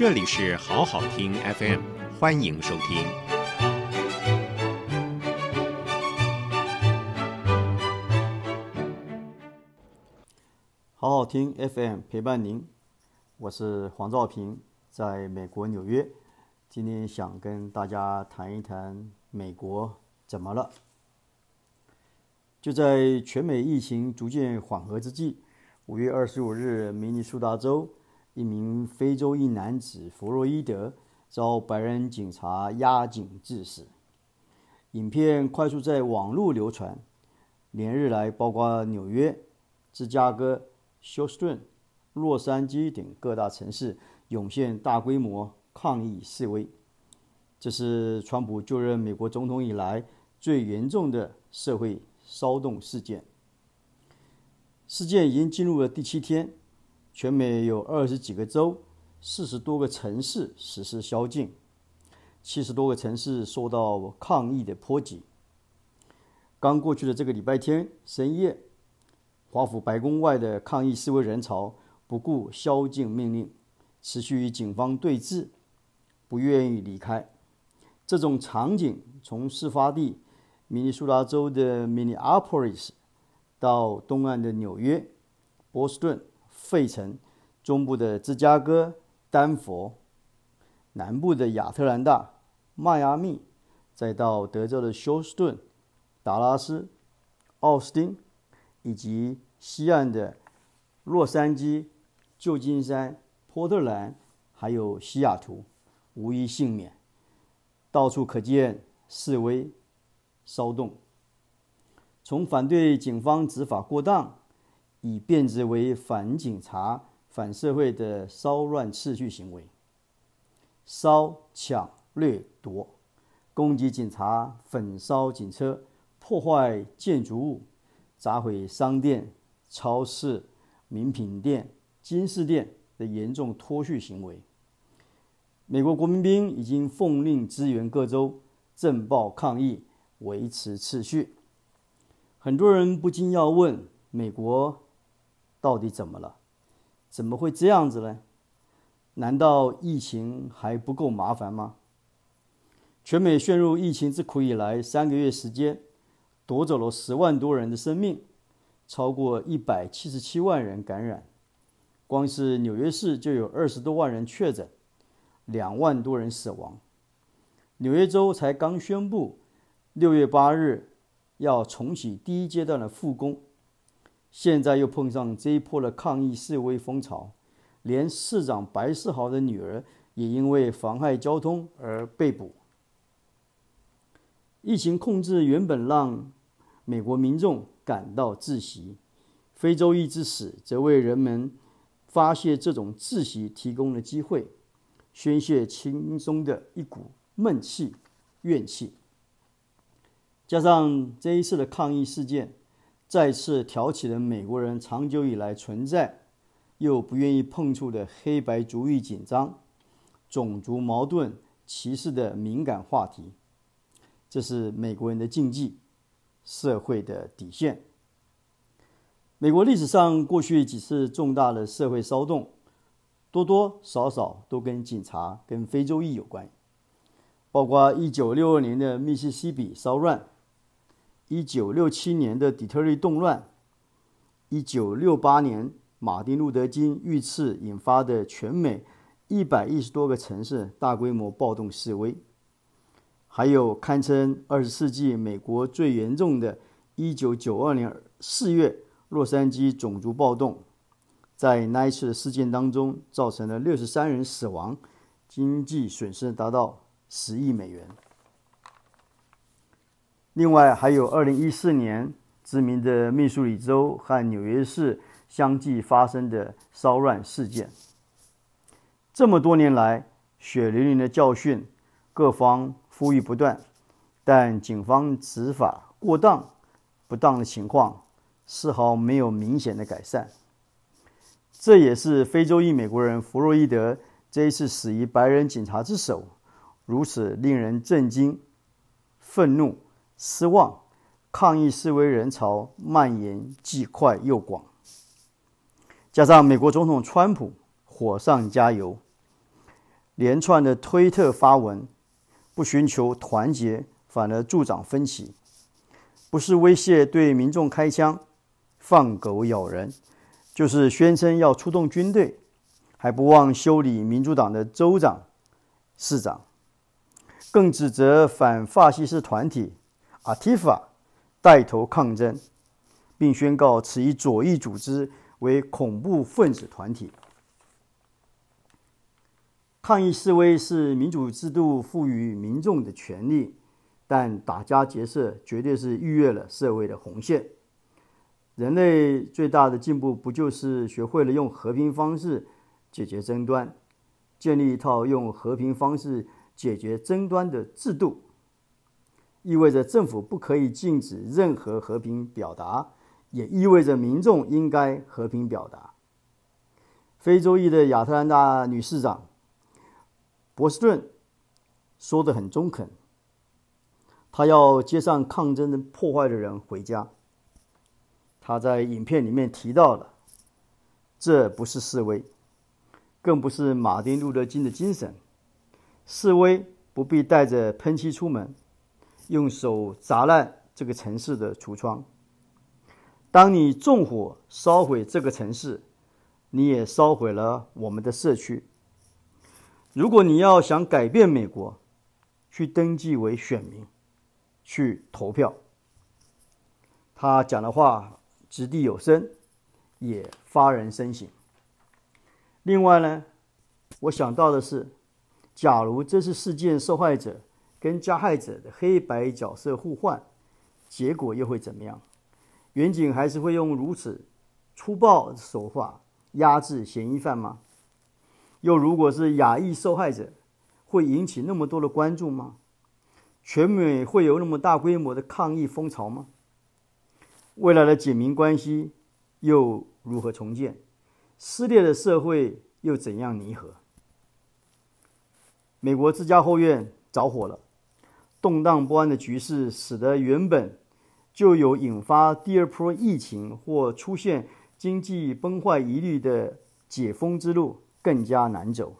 这里是好好听 FM，欢迎收听。好好听 FM 陪伴您，我是黄兆平，在美国纽约。今天想跟大家谈一谈美国怎么了。就在全美疫情逐渐缓和之际，五月二十五日，明尼苏达州。一名非洲裔男子弗洛伊德遭白人警察压颈致死。影片快速在网络流传，连日来，包括纽约、芝加哥、休斯顿、洛杉矶等各大城市涌现大规模抗议示威。这是川普就任美国总统以来最严重的社会骚动事件。事件已经进入了第七天。全美有二十几个州、四十多个城市实施宵禁，七十多个城市受到抗议的波及。刚过去的这个礼拜天深夜，华府白宫外的抗议示威人潮不顾宵禁命令，持续与警方对峙，不愿意离开。这种场景从事发地明尼苏达州的 Minneapolis 到东岸的纽约、波士顿。费城，中部的芝加哥、丹佛，南部的亚特兰大、迈阿密，再到德州的休斯顿、达拉斯、奥斯汀，以及西岸的洛杉矶、旧金山、波特兰，还有西雅图，无一幸免。到处可见示威骚动，从反对警方执法过当。以变质为反警察、反社会的骚乱秩序行为，烧、抢、掠夺，攻击警察，焚烧警车，破坏建筑物，砸毁商店、超市、名品店、金饰店的严重脱序行为。美国国民兵已经奉令支援各州，镇暴抗议，维持秩序。很多人不禁要问：美国？到底怎么了？怎么会这样子呢？难道疫情还不够麻烦吗？全美陷入疫情之苦以来，三个月时间，夺走了十万多人的生命，超过一百七十七万人感染。光是纽约市就有二十多万人确诊，两万多人死亡。纽约州才刚宣布，六月八日要重启第一阶段的复工。现在又碰上这一波的抗议示威风潮，连市长白思豪的女儿也因为妨害交通而被捕。疫情控制原本让美国民众感到窒息，非洲裔之死则为人们发泄这种窒息提供了机会，宣泄心中的一股闷气、怨气。加上这一次的抗议事件。再次挑起了美国人长久以来存在又不愿意碰触的黑白族裔紧张、种族矛盾、歧视的敏感话题。这是美国人的禁忌，社会的底线。美国历史上过去几次重大的社会骚动，多多少少都跟警察、跟非洲裔有关，包括一九六二年的密西西比骚乱。一九六七年的底特律动乱，一九六八年马丁路德金遇刺引发的全美一百一十多个城市大规模暴动示威，还有堪称二十世纪美国最严重的一九九二年四月洛杉矶种族暴动，在那一次事件当中，造成了六十三人死亡，经济损失达到十亿美元。另外，还有二零一四年知名的密苏里州和纽约市相继发生的骚乱事件。这么多年来，血淋淋的教训，各方呼吁不断，但警方执法过当、不当的情况丝毫没有明显的改善。这也是非洲裔美国人弗洛伊德这一次死于白人警察之手，如此令人震惊、愤怒。失望，抗议示威人潮蔓延既快又广，加上美国总统川普火上加油，连串的推特发文，不寻求团结，反而助长分歧，不是威胁对民众开枪、放狗咬人，就是宣称要出动军队，还不忘修理民主党的州长、市长，更指责反法西斯团体阿提法带头抗争，并宣告此一左翼组织为恐怖分子团体。抗议示威是民主制度赋予民众的权利，但打家劫舍绝对是逾越了社会的红线。人类最大的进步，不就是学会了用和平方式解决争端，建立一套用和平方式解决争端的制度？意味着政府不可以禁止任何和平表达，也意味着民众应该和平表达。非洲裔的亚特兰大女市长。博士顿说得很中肯，他要接上抗争的破坏的人回家。他在影片里面提到了，这不是示威，更不是马丁路德金的精神。示威不必带着喷漆出门，用手砸烂这个城市的橱窗。当你纵火烧毁这个城市，你也烧毁了我们的社区。如果你要想改变美国，去登记为选民，去投票。他讲的话掷地有声，也发人深省。另外呢，我想到的是，假如这次事件受害者跟加害者的黑白角色互换，结果又会怎么样？远景还是会用如此粗暴手法压制嫌疑犯吗？又如果是亚裔受害者，会引起那么多的关注吗？全美会有那么大规模的抗议风潮吗？未来的警民关系又如何重建？撕裂的社会又怎样弥合？美国自家后院着火了，动荡不安的局势使得原本就有引发第二波疫情或出现经济崩坏疑虑的解封之路。更加难走。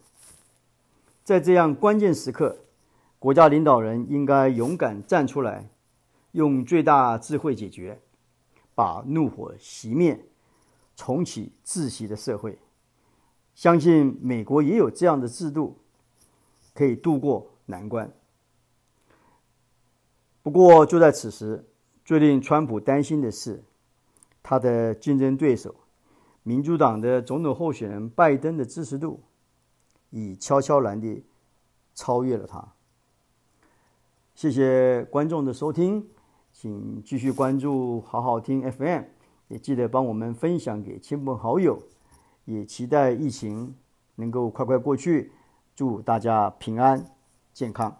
在这样关键时刻，国家领导人应该勇敢站出来，用最大智慧解决，把怒火熄灭，重启窒息的社会。相信美国也有这样的制度，可以度过难关。不过，就在此时，最令川普担心的是，他的竞争对手。民主党的总统候选人拜登的支持度已悄悄然地超越了他。谢谢观众的收听，请继续关注好好听 FM，也记得帮我们分享给亲朋好友，也期待疫情能够快快过去，祝大家平安健康。